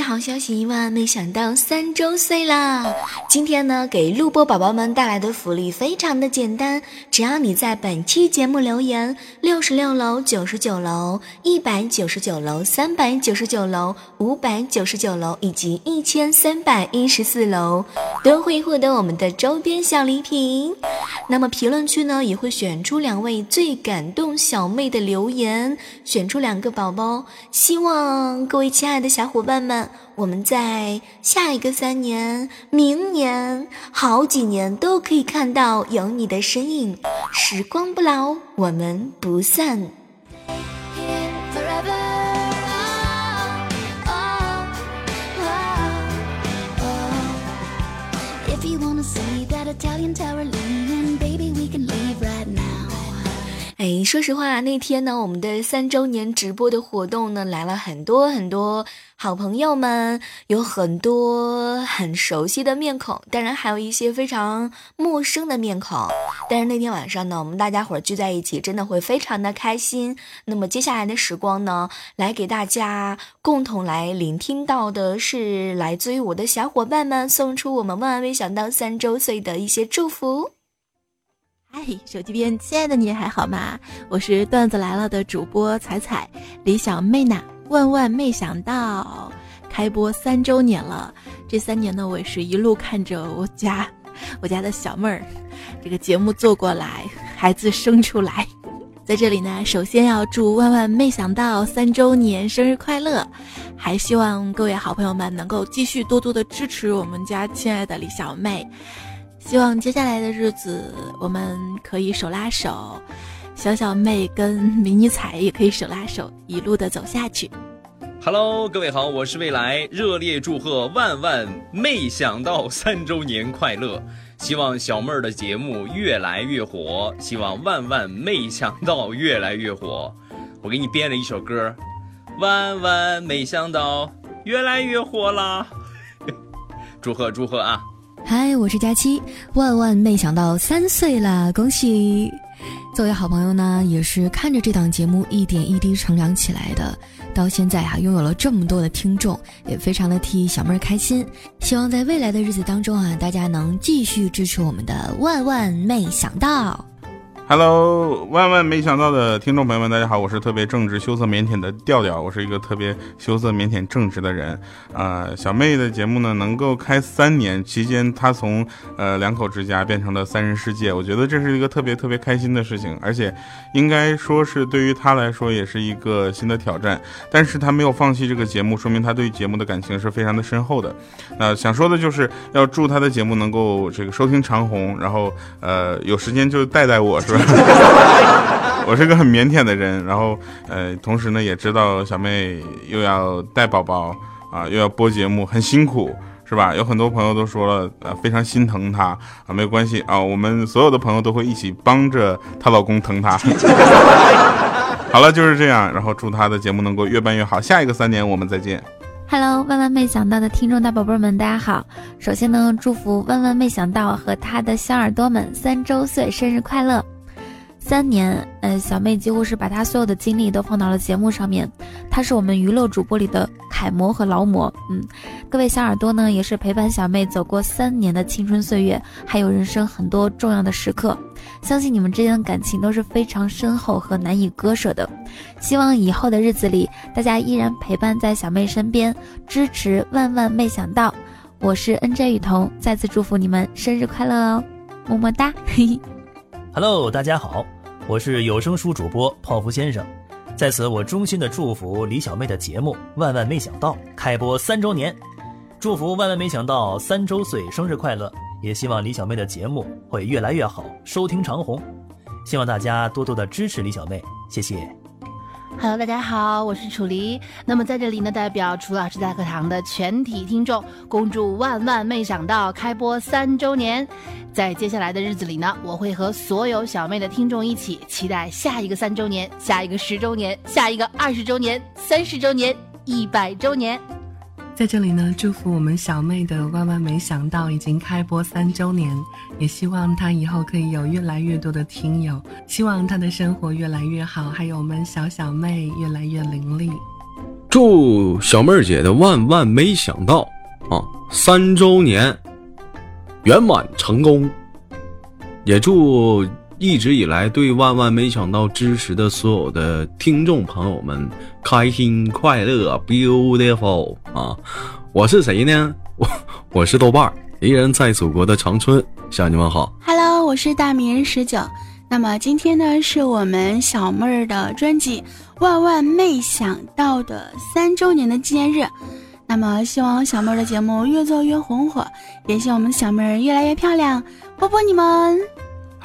好消息，好消息！万万没想到，三周岁了！今天呢，给录播宝宝们带来的福利非常的简单，只要你在本期节目留言六十六楼、九十九楼、一百九十九楼、三百九十九楼、五百九十九楼以及一千三百一十四楼，都会获得我们的周边小礼品。那么评论区呢，也会选出两位最感动小妹的留言，选出两个宝宝。希望各位亲爱的。小伙伴们，我们在下一个三年、明年、好几年都可以看到有你的身影。时光不老，我们不散。说实话，那天呢，我们的三周年直播的活动呢，来了很多很多好朋友们，有很多很熟悉的面孔，当然还有一些非常陌生的面孔。但是那天晚上呢，我们大家伙聚在一起，真的会非常的开心。那么接下来的时光呢，来给大家共同来聆听到的是来自于我的小伙伴们送出我们万万没想到三周岁的一些祝福。嗨，手机边亲爱的你还好吗？我是段子来了的主播彩彩，李小妹呢？万万没想到，开播三周年了。这三年呢，我也是一路看着我家我家的小妹儿这个节目做过来，孩子生出来。在这里呢，首先要祝万万没想到三周年生日快乐，还希望各位好朋友们能够继续多多的支持我们家亲爱的李小妹。希望接下来的日子我们可以手拉手，小小妹跟迷你彩也可以手拉手，一路的走下去。Hello，各位好，我是未来，热烈祝贺万万没想到三周年快乐！希望小妹儿的节目越来越火，希望万万没想到越来越火。我给你编了一首歌，万万没想到越来越火啦！祝贺祝贺啊！嗨，我是佳期，万万没想到三岁了，恭喜！作为好朋友呢，也是看着这档节目一点一滴成长起来的，到现在啊，拥有了这么多的听众，也非常的替小妹儿开心。希望在未来的日子当中啊，大家能继续支持我们的万万没想到。Hello，万万没想到的听众朋友们，大家好，我是特别正直、羞涩、腼腆的调调，我是一个特别羞涩、腼腆、正直的人。呃，小妹的节目呢，能够开三年，期间她从呃两口之家变成了三人世界，我觉得这是一个特别特别开心的事情，而且应该说是对于她来说也是一个新的挑战。但是她没有放弃这个节目，说明她对节目的感情是非常的深厚的。那想说的就是要祝她的节目能够这个收听长虹，然后呃有时间就带带我，是吧？我是个很腼腆的人，然后呃，同时呢也知道小妹又要带宝宝啊，又要播节目，很辛苦，是吧？有很多朋友都说了，呃，非常心疼她啊，没有关系啊，我们所有的朋友都会一起帮着她老公疼她。好了，就是这样，然后祝她的节目能够越办越好，下一个三年我们再见。Hello，万万没想到的听众大宝贝们，大家好！首先呢，祝福万万没想到和他的小耳朵们三周岁生日快乐。三年，呃，小妹几乎是把她所有的精力都放到了节目上面，她是我们娱乐主播里的楷模和劳模。嗯，各位小耳朵呢，也是陪伴小妹走过三年的青春岁月，还有人生很多重要的时刻。相信你们之间的感情都是非常深厚和难以割舍的。希望以后的日子里，大家依然陪伴在小妹身边，支持万万没想到。我是 N J 雨桐，再次祝福你们生日快乐哦，么么哒。嘿嘿。Hello，大家好，我是有声书主播泡芙先生，在此我衷心的祝福李小妹的节目《万万没想到》开播三周年，祝福《万万没想到》三周岁生日快乐，也希望李小妹的节目会越来越好，收听长虹，希望大家多多的支持李小妹，谢谢。Hello，大家好，我是楚离。那么在这里呢，代表楚老师大课堂的全体听众，恭祝万万没想到开播三周年。在接下来的日子里呢，我会和所有小妹的听众一起期待下一个三周年，下一个十周年，下一个二十周年，三十周年，一百周年。在这里呢，祝福我们小妹的万万没想到已经开播三周年，也希望她以后可以有越来越多的听友，希望她的生活越来越好，还有我们小小妹越来越伶俐。祝小妹儿姐的万万没想到啊三周年圆满成功，也祝。一直以来对万万没想到支持的所有的听众朋友们，开心快乐，beautiful 啊！我是谁呢？我我是豆瓣儿，依然在祖国的长春向你们好。Hello，我是大名人十九。那么今天呢，是我们小妹儿的专辑《万万没想到》的三周年的纪念日。那么希望小妹儿的节目越做越红火，也希望我们小妹儿越来越漂亮。波波你们。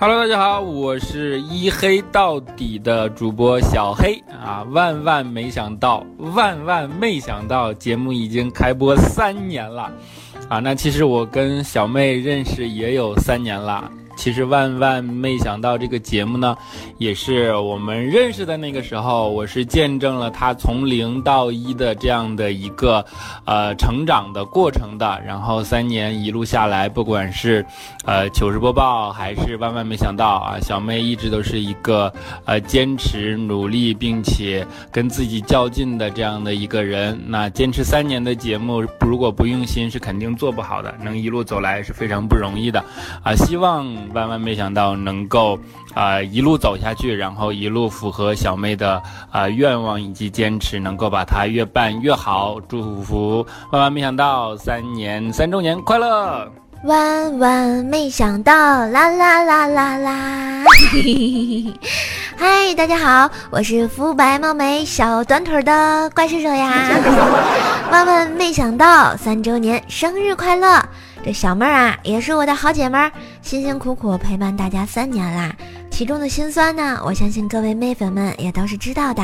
Hello，大家好，我是一黑到底的主播小黑啊！万万没想到，万万没想到，节目已经开播三年了，啊，那其实我跟小妹认识也有三年了。其实万万没想到，这个节目呢，也是我们认识的那个时候，我是见证了他从零到一的这样的一个，呃，成长的过程的。然后三年一路下来，不管是，呃，糗事播报还是万万没想到啊，小妹一直都是一个，呃，坚持努力并且跟自己较劲的这样的一个人。那坚持三年的节目，如果不用心，是肯定做不好的。能一路走来是非常不容易的，啊，希望。万万没想到能够啊一路走下去，然后一路符合小妹的啊愿望以及坚持，能够把它越办越好。祝福万万没想到三年三周年快乐！万万没想到啦啦啦啦啦！嗨，大家好，我是肤白貌美小短腿的怪兽手呀！万万没想到三周年生日快乐！这小妹儿啊，也是我的好姐妹儿，辛辛苦苦陪伴大家三年啦，其中的辛酸呢，我相信各位妹粉们也都是知道的。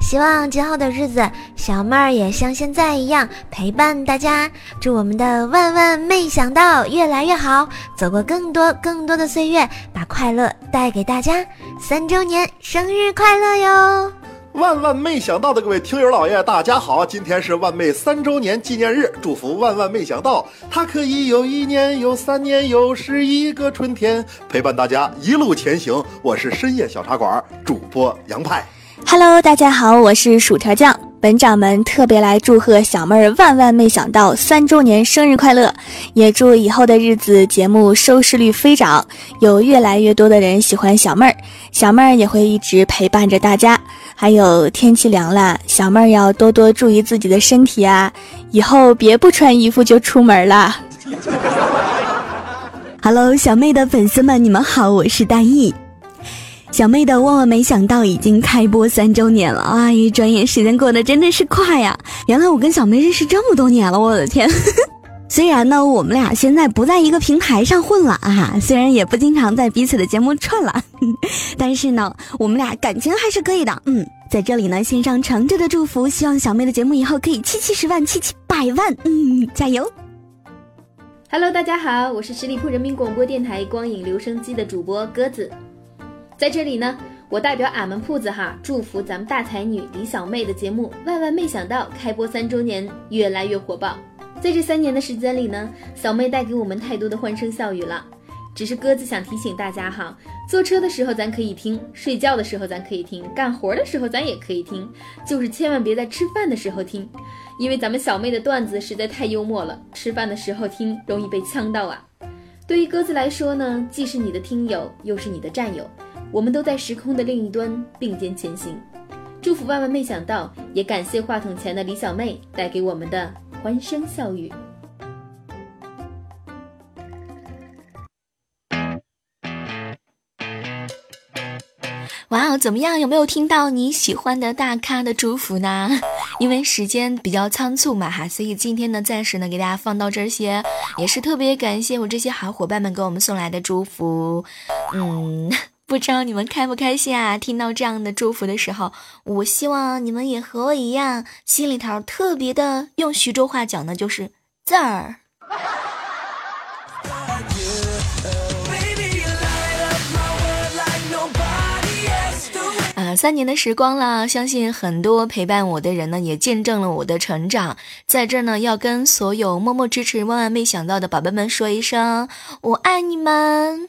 希望今后的日子，小妹儿也像现在一样陪伴大家，祝我们的万万没想到越来越好，走过更多更多的岁月，把快乐带给大家。三周年生日快乐哟！万万没想到的各位听友老爷，大家好！今天是万妹三周年纪念日，祝福万万没想到，它可以有一年，有三年，有十一个春天，陪伴大家一路前行。我是深夜小茶馆主播杨派。Hello，大家好，我是薯条酱。本掌门特别来祝贺小妹儿万万没想到三周年生日快乐，也祝以后的日子节目收视率飞涨，有越来越多的人喜欢小妹儿，小妹儿也会一直陪伴着大家。还有天气凉了，小妹儿要多多注意自己的身体啊！以后别不穿衣服就出门了。Hello，小妹的粉丝们，你们好，我是大意。小妹的万万没想到已经开播三周年了，哎，转眼时间过得真的是快呀！原来我跟小妹认识这么多年了，我的天！虽然呢，我们俩现在不在一个平台上混了啊，虽然也不经常在彼此的节目串了，但是呢，我们俩感情还是可以的。嗯，在这里呢，献上诚挚的祝福，希望小妹的节目以后可以七七十万，七七百万。嗯，加油！Hello，大家好，我是十里铺人民广播电台光影留声机的主播鸽子，在这里呢，我代表俺们铺子哈，祝福咱们大才女李小妹的节目，万万没想到开播三周年，越来越火爆。在这三年的时间里呢，小妹带给我们太多的欢声笑语了。只是鸽子想提醒大家哈，坐车的时候咱可以听，睡觉的时候咱可以听，干活的时候咱也可以听，就是千万别在吃饭的时候听，因为咱们小妹的段子实在太幽默了，吃饭的时候听容易被呛到啊。对于鸽子来说呢，既是你的听友，又是你的战友，我们都在时空的另一端并肩前行。祝福万万没想到，也感谢话筒前的李小妹带给我们的。欢声笑语。哇，怎么样？有没有听到你喜欢的大咖的祝福呢？因为时间比较仓促嘛哈，所以今天呢暂时呢给大家放到这些，也是特别感谢我这些好伙伴们给我们送来的祝福。嗯，不知道你们开不开心啊？听到这样的祝福的时候，我希望你们也和我一样，心里头特别的，用徐州话讲呢，就是字儿。三年的时光啦，相信很多陪伴我的人呢，也见证了我的成长。在这呢，要跟所有默默支持、万万没想到的宝贝们说一声，我爱你们。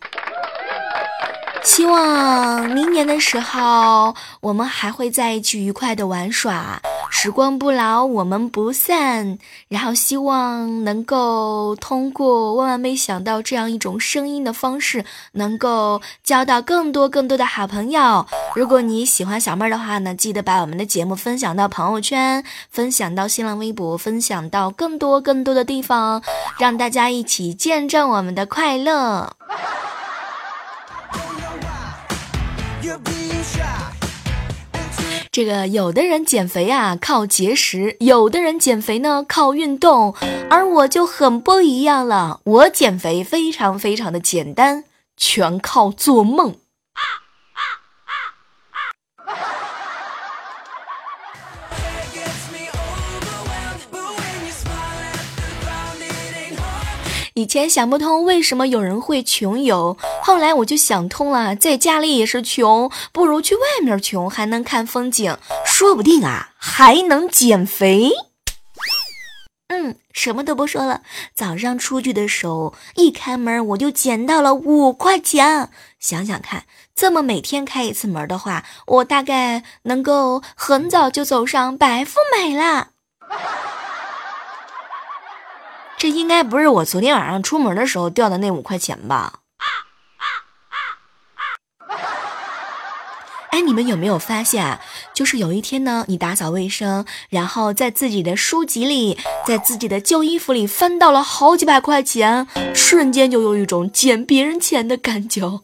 希望明年的时候，我们还会在一起愉快的玩耍，时光不老，我们不散。然后希望能够通过万万没想到这样一种声音的方式，能够交到更多更多的好朋友。如果你喜欢小妹儿的话呢，记得把我们的节目分享到朋友圈，分享到新浪微博，分享到更多更多的地方，让大家一起见证我们的快乐 you're being shy。这个有的人减肥啊靠节食，有的人减肥呢靠运动，而我就很不一样了。我减肥非常非常的简单，全靠做梦。以前想不通为什么有人会穷游，后来我就想通了，在家里也是穷，不如去外面穷，还能看风景，说不定啊还能减肥。嗯，什么都不说了，早上出去的时候一开门我就捡到了五块钱，想想看，这么每天开一次门的话，我大概能够很早就走上白富美了。这应该不是我昨天晚上出门的时候掉的那五块钱吧？哎，你们有没有发现啊？就是有一天呢，你打扫卫生，然后在自己的书籍里，在自己的旧衣服里翻到了好几百块钱，瞬间就有一种捡别人钱的感觉。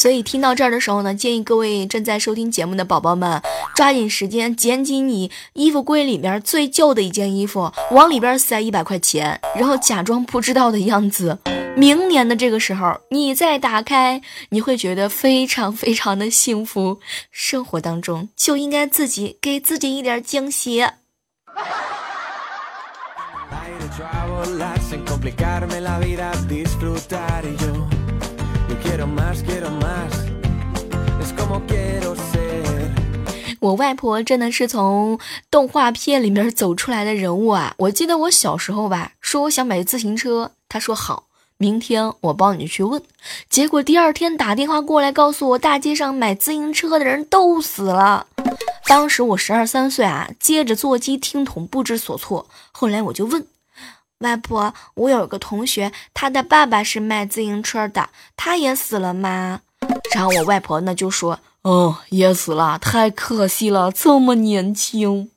所以听到这儿的时候呢，建议各位正在收听节目的宝宝们，抓紧时间捡起你衣服柜里面最旧的一件衣服，往里边塞一百块钱，然后假装不知道的样子。明年的这个时候，你再打开，你会觉得非常非常的幸福。生活当中就应该自己给自己一点惊喜。我外婆真的是从动画片里面走出来的人物啊！我记得我小时候吧，说我想买自行车，她说好，明天我帮你去问。结果第二天打电话过来告诉我，大街上买自行车的人都死了。当时我十二三岁啊，接着座机听筒不知所措。后来我就问外婆，我有个同学，他的爸爸是卖自行车的，他也死了吗？然后我外婆呢就说。哦，也死了，太可惜了，这么年轻。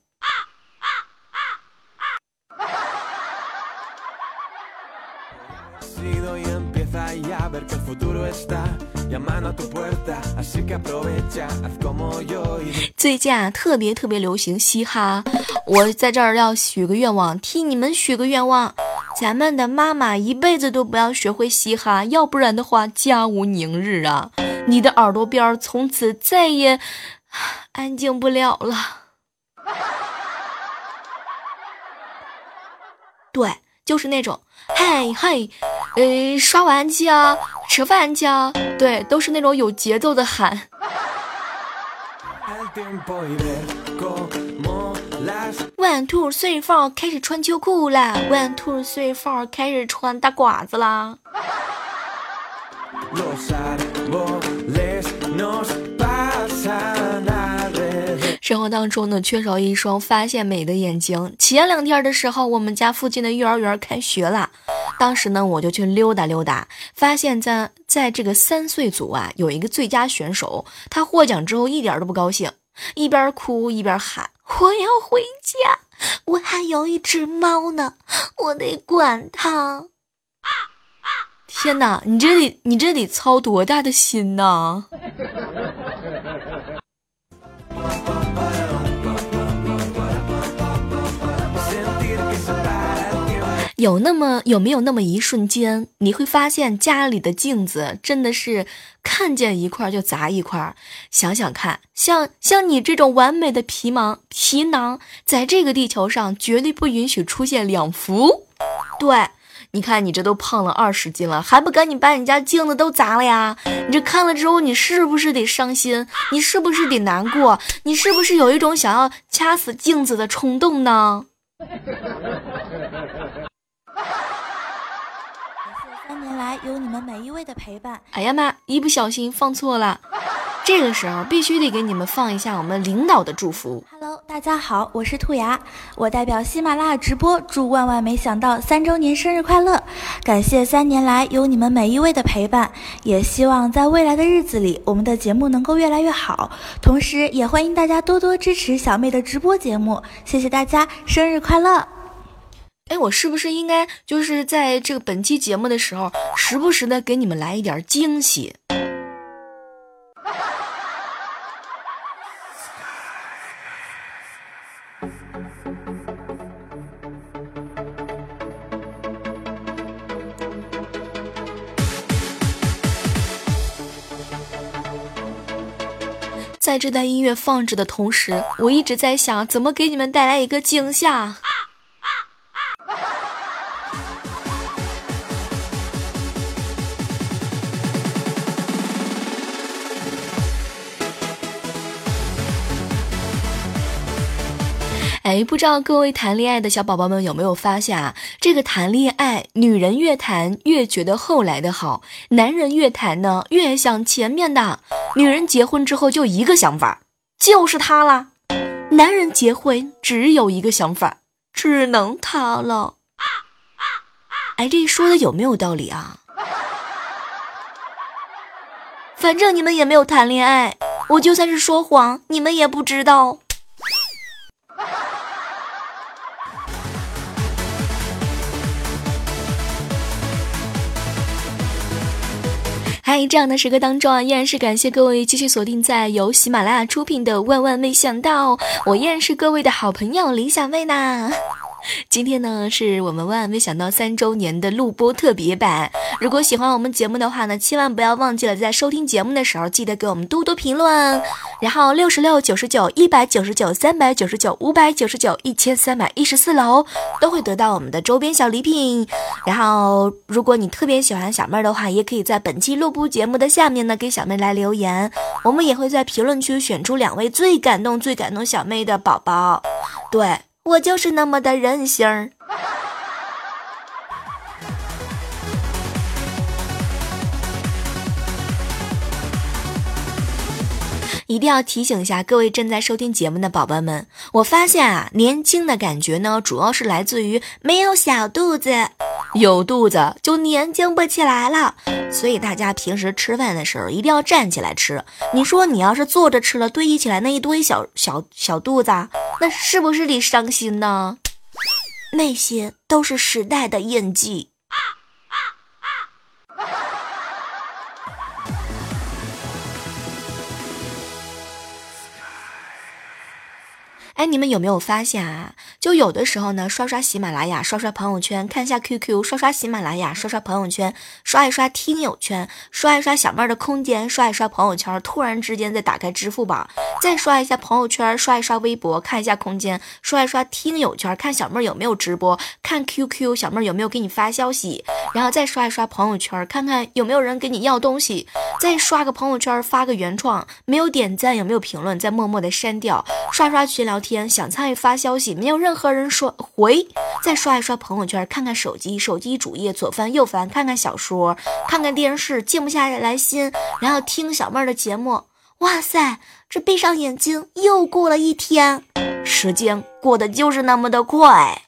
最近啊，特别特别流行嘻哈，我在这儿要许个愿望，替你们许个愿望，咱们的妈妈一辈子都不要学会嘻哈，要不然的话，家无宁日啊。你的耳朵边从此再也安静不了了。对，就是那种，嘿嘿，呃，刷碗去啊，吃饭去啊，对，都是那种有节奏的喊。One two three four，开始穿秋裤啦！One two three four，开始穿大褂子啦！生活当中呢，缺少一双发现美的眼睛。前两天的时候，我们家附近的幼儿园开学了，当时呢，我就去溜达溜达，发现，在在这个三岁组啊，有一个最佳选手，他获奖之后一点都不高兴，一边哭一边喊：“我要回家，我还有一只猫呢，我得管它。”天哪，你这得你这得操多大的心呐！有那么有没有那么一瞬间，你会发现家里的镜子真的是看见一块就砸一块。想想看，像像你这种完美的皮囊皮囊，在这个地球上绝对不允许出现两幅。对，你看你这都胖了二十斤了，还不赶紧把你家镜子都砸了呀？你这看了之后，你是不是得伤心？你是不是得难过？你是不是有一种想要掐死镜子的冲动呢？三年来有你们每一位的陪伴。哎呀妈，一不小心放错了。这个时候必须得给你们放一下我们领导的祝福。Hello，大家好，我是兔牙，我代表喜马拉雅直播祝万万没想到三周年生日快乐！感谢三年来有你们每一位的陪伴，也希望在未来的日子里，我们的节目能够越来越好。同时，也欢迎大家多多支持小妹的直播节目，谢谢大家，生日快乐！哎，我是不是应该就是在这个本期节目的时候，时不时的给你们来一点惊喜？在这段音乐放置的同时，我一直在想怎么给你们带来一个惊吓。哎，不知道各位谈恋爱的小宝宝们有没有发现啊？这个谈恋爱，女人越谈越觉得后来的好，男人越谈呢越想前面的。女人结婚之后就一个想法，就是他了；男人结婚只有一个想法，只能他了。哎，这说的有没有道理啊？反正你们也没有谈恋爱，我就算是说谎，你们也不知道。在，这样的时刻当中啊，依然是感谢各位继续锁定在由喜马拉雅出品的《万万没想到》，我依然是各位的好朋友李小妹呢。今天呢，是我们万万没想到三周年的录播特别版。如果喜欢我们节目的话呢，千万不要忘记了在收听节目的时候，记得给我们多多评论。然后六十六、九十九、一百九十九、三百九十九、五百九十九、一千三百一十四楼都会得到我们的周边小礼品。然后，如果你特别喜欢小妹儿的话，也可以在本期录播节目的下面呢给小妹来留言，我们也会在评论区选出两位最感动、最感动小妹的宝宝。对。我就是那么的任性儿。一定要提醒一下各位正在收听节目的宝宝们，我发现啊，年轻的感觉呢，主要是来自于没有小肚子，有肚子就年轻不起来了。所以大家平时吃饭的时候一定要站起来吃。你说你要是坐着吃了，堆积起来那一堆小小小肚子，那是不是得伤心呢？那些都是时代的印记。哎，你们有没有发现啊？就有的时候呢，刷刷喜马拉雅，刷刷朋友圈，看一下 QQ，刷刷喜马拉雅，刷刷朋友圈，刷一刷听友圈，刷一刷小妹儿的空间，刷一刷朋友圈，突然之间再打开支付宝，再刷一下朋友圈，刷一刷微博，看一下空间，刷一刷听友圈，看小妹儿有没有直播，看 QQ，小妹儿有没有给你发消息，然后再刷一刷朋友圈，看看有没有人给你要东西，再刷个朋友圈，发个原创，没有点赞，有没有评论，再默默的删掉，刷刷群聊。天想参与发消息，没有任何人说回，再刷一刷朋友圈，看看手机，手机主页左翻右翻，看看小说，看看电视，静不下来心，然后听小妹儿的节目。哇塞，这闭上眼睛又过了一天，时间过得就是那么的快。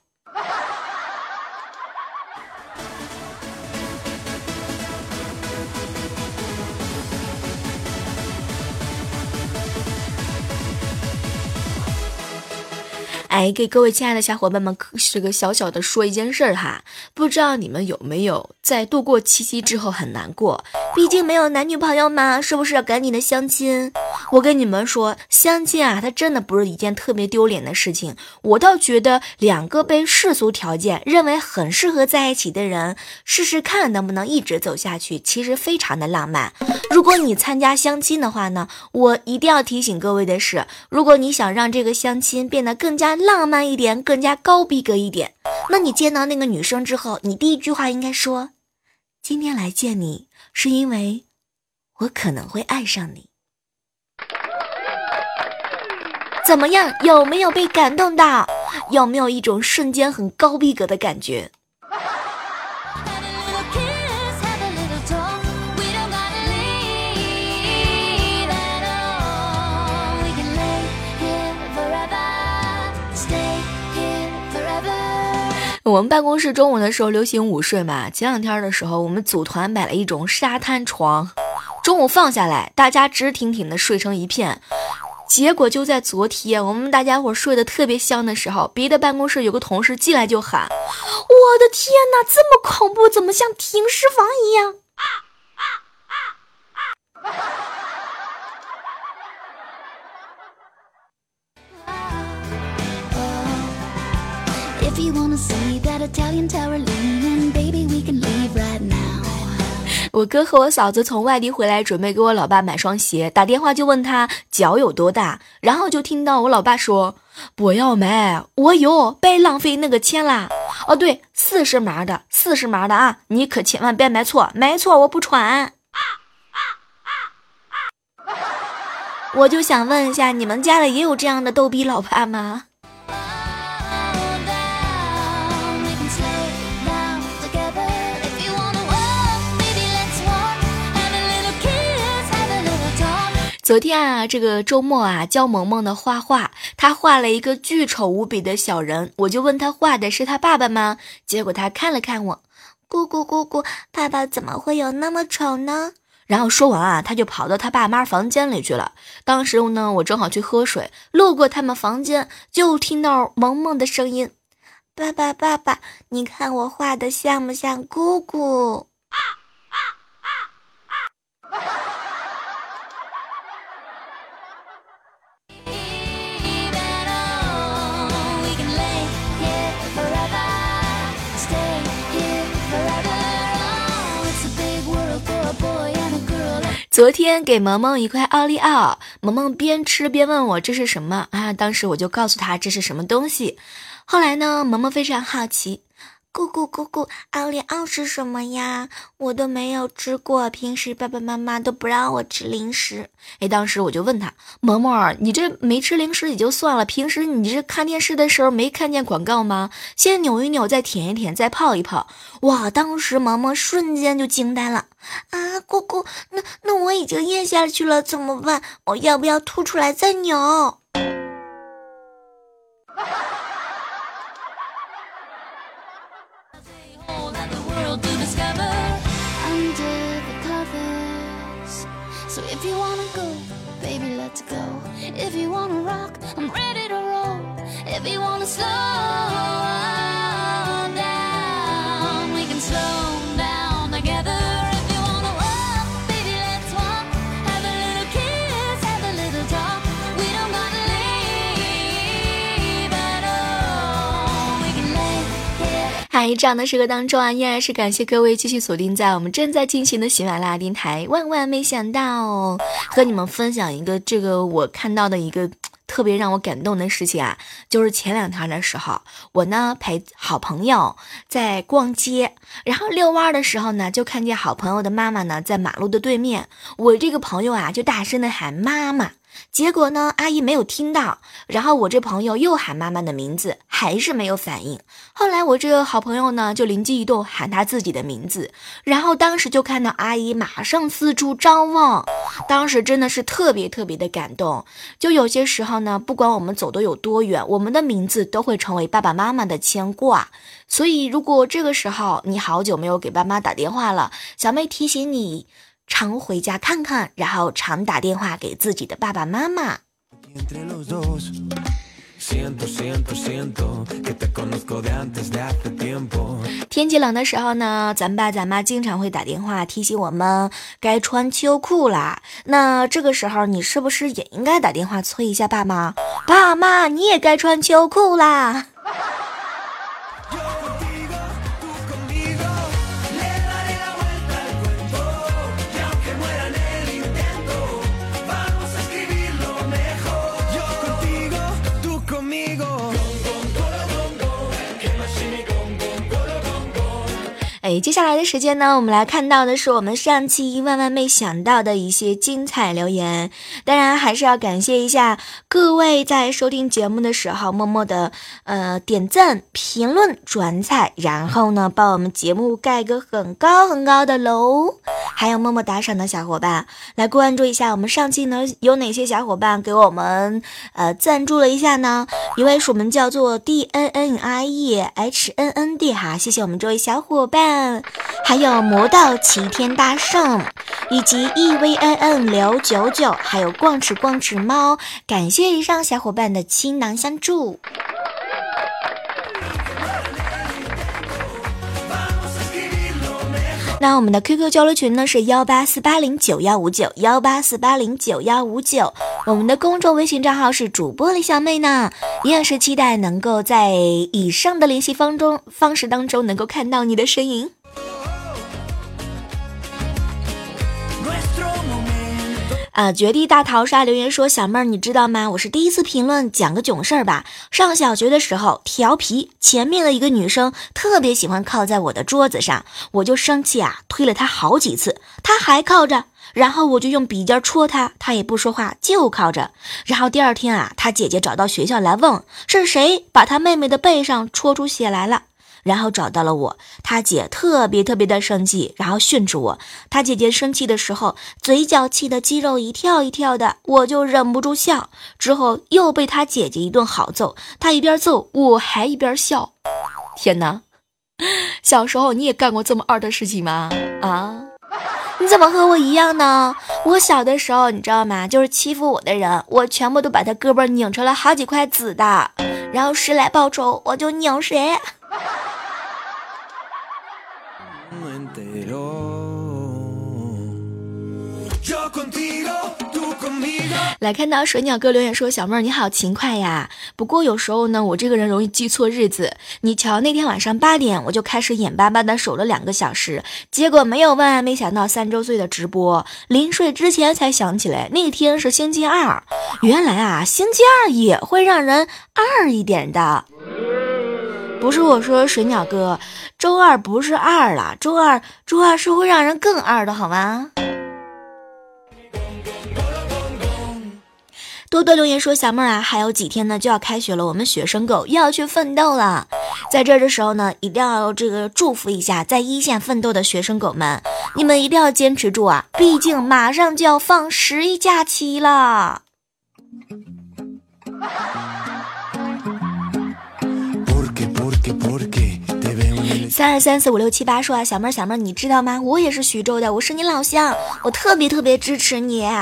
哎，给各位亲爱的小伙伴们，这个小小的说一件事儿哈，不知道你们有没有在度过七夕之后很难过？毕竟没有男女朋友嘛，是不是要赶紧的相亲？我跟你们说，相亲啊，它真的不是一件特别丢脸的事情。我倒觉得，两个被世俗条件认为很适合在一起的人，试试看能不能一直走下去，其实非常的浪漫。如果你参加相亲的话呢，我一定要提醒各位的是，如果你想让这个相亲变得更加浪漫一点，更加高逼格一点，那你见到那个女生之后，你第一句话应该说：“今天来见你，是因为我可能会爱上你。”怎么样？有没有被感动到？有没有一种瞬间很高逼格的感觉？我们办公室中午的时候流行午睡嘛，前两天的时候，我们组团买了一种沙滩床，中午放下来，大家直挺挺的睡成一片。结果就在昨天，我们大家伙睡得特别香的时候，别的办公室有个同事进来就喊：“我的天哪，这么恐怖，怎么像停尸房一样？”啊啊啊啊 if you wanna see that Italian Tower，baby we can live right now 我哥和我嫂子从外地回来，准备给我老爸买双鞋，打电话就问他脚有多大，然后就听到我老爸说：“不要买，我有，别浪费那个钱啦。”哦，对，四十码的，四十码的啊，你可千万别买错，买错我不穿。我就想问一下，你们家里也有这样的逗逼老爸吗？昨天啊，这个周末啊，教萌萌的画画，他画了一个巨丑无比的小人，我就问他画的是他爸爸吗？结果他看了看我，姑姑姑姑，爸爸怎么会有那么丑呢？然后说完啊，他就跑到他爸妈房间里去了。当时呢，我正好去喝水，路过他们房间，就听到萌萌的声音：“爸爸爸爸，你看我画的像不像姑姑？”啊啊啊啊昨天给萌萌一块奥利奥，萌萌边吃边问我这是什么啊？当时我就告诉他这是什么东西。后来呢，萌萌非常好奇。姑姑姑姑，奥利奥是什么呀？我都没有吃过，平时爸爸妈妈都不让我吃零食。哎，当时我就问他，萌萌，你这没吃零食也就算了，平时你这看电视的时候没看见广告吗？先扭一扭，再舔一舔，再泡一泡。哇，当时萌萌瞬间就惊呆了啊！姑姑，那那我已经咽下去了，怎么办？我要不要吐出来再扭？to go. If you wanna rock, I'm ready to roll. If you wanna slow. 嗨，这样的时刻当中啊，依然是感谢各位继续锁定在我们正在进行的喜马拉雅电台。万万没想到，和你们分享一个这个我看到的一个特别让我感动的事情啊，就是前两天的时候，我呢陪好朋友在逛街，然后遛弯的时候呢，就看见好朋友的妈妈呢在马路的对面，我这个朋友啊就大声的喊妈妈。结果呢，阿姨没有听到，然后我这朋友又喊妈妈的名字，还是没有反应。后来我这个好朋友呢，就灵机一动喊他自己的名字，然后当时就看到阿姨马上四处张望，当时真的是特别特别的感动。就有些时候呢，不管我们走的有多远，我们的名字都会成为爸爸妈妈的牵挂。所以，如果这个时候你好久没有给爸妈打电话了，小妹提醒你。常回家看看，然后常打电话给自己的爸爸妈妈。天气冷的时候呢，咱爸咱妈经常会打电话提醒我们该穿秋裤啦。那这个时候，你是不是也应该打电话催一下爸妈？爸妈，你也该穿秋裤啦。哎，接下来的时间呢，我们来看到的是我们上期万万没想到的一些精彩留言。当然，还是要感谢一下各位在收听节目的时候默默的呃点赞、评论、转载，然后呢帮我们节目盖个很高很高的楼。还有默默打赏的小伙伴，来关注一下我们上期呢有哪些小伙伴给我们呃赞助了一下呢？一位是我们叫做 D N N I E H N N D 哈，谢谢我们这位小伙伴。还有魔道齐天大圣，以及 E V N N 刘九九，还有逛吃逛吃猫，感谢以上小伙伴的倾囊相助。那我们的 QQ 交流群呢是幺八四八零九幺五九幺八四八零九幺五九，我们的公众微信账号是主播李小妹呢，依然是期待能够在以上的联系方中方式当中能够看到你的身影。啊！绝地大逃杀留言说：“小妹儿，你知道吗？我是第一次评论，讲个囧事儿吧。上小学的时候，调皮，前面的一个女生特别喜欢靠在我的桌子上，我就生气啊，推了她好几次，她还靠着，然后我就用笔尖戳她，她也不说话，就靠着。然后第二天啊，她姐姐找到学校来问是谁把她妹妹的背上戳出血来了。”然后找到了我，他姐特别特别的生气，然后训斥我。他姐姐生气的时候，嘴角气的肌肉一跳一跳的，我就忍不住笑。之后又被他姐姐一顿好揍，他一边揍我还一边笑。天哪，小时候你也干过这么二的事情吗？啊，你怎么和我一样呢？我小的时候你知道吗？就是欺负我的人，我全部都把他胳膊拧成了好几块紫的，然后谁来报仇，我就拧谁。来看到水鸟哥留言说：“小妹儿你好勤快呀，不过有时候呢，我这个人容易记错日子。你瞧，那天晚上八点我就开始眼巴巴的守了两个小时，结果没有万万没想到三周岁的直播，临睡之前才想起来那天是星期二。原来啊，星期二也会让人二一点的。不是我说水鸟哥，周二不是二了，周二周二是会让人更二的，好吗？”多多留言说：“小妹儿啊，还有几天呢就要开学了，我们学生狗又要去奋斗了。在这的时候呢，一定要这个祝福一下在一线奋斗的学生狗们，你们一定要坚持住啊！毕竟马上就要放十一假期了。”三二三四五六七八说啊，小妹儿小妹儿，你知道吗？我也是徐州的，我是你老乡，我特别特别支持你。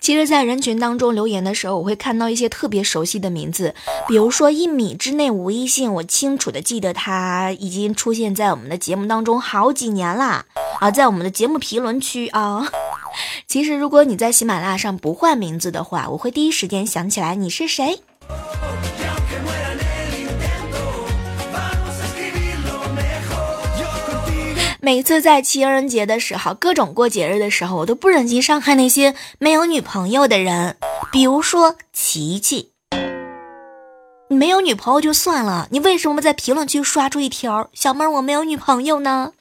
其实，在人群当中留言的时候，我会看到一些特别熟悉的名字，比如说一米之内无一幸，我清楚的记得他已经出现在我们的节目当中好几年啦啊，在我们的节目评论区啊。其实，如果你在喜马拉雅上不换名字的话，我会第一时间想起来你是谁。每次在情人节的时候，各种过节日的时候，我都不忍心伤害那些没有女朋友的人。比如说琪琪，你没有女朋友就算了，你为什么在评论区刷出一条“小妹我没有女朋友”呢？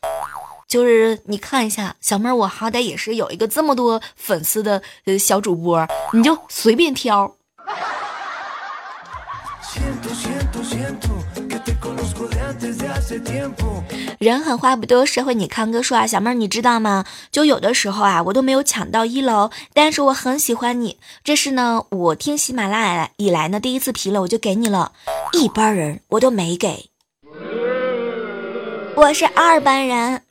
就是你看一下，小妹儿我好歹也是有一个这么多粉丝的呃小主播，你就随便挑。人狠话不多，社会你康哥说啊，小妹儿你知道吗？就有的时候啊，我都没有抢到一楼，但是我很喜欢你。这是呢，我听喜马拉雅以来呢第一次评了，我就给你了。一般人我都没给，我是二班人。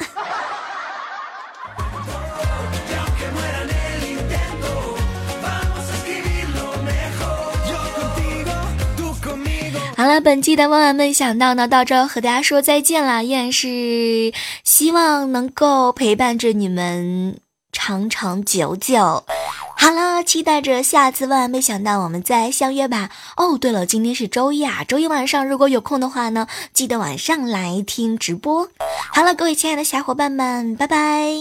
好了，本期的万万没想到呢，到这和大家说再见了，依然是希望能够陪伴着你们。长长久久。好了，期待着下次万万没想到我们再相约吧。哦，对了，今天是周一啊，周一晚上如果有空的话呢，记得晚上来听直播。好了，各位亲爱的小伙伴们，拜拜。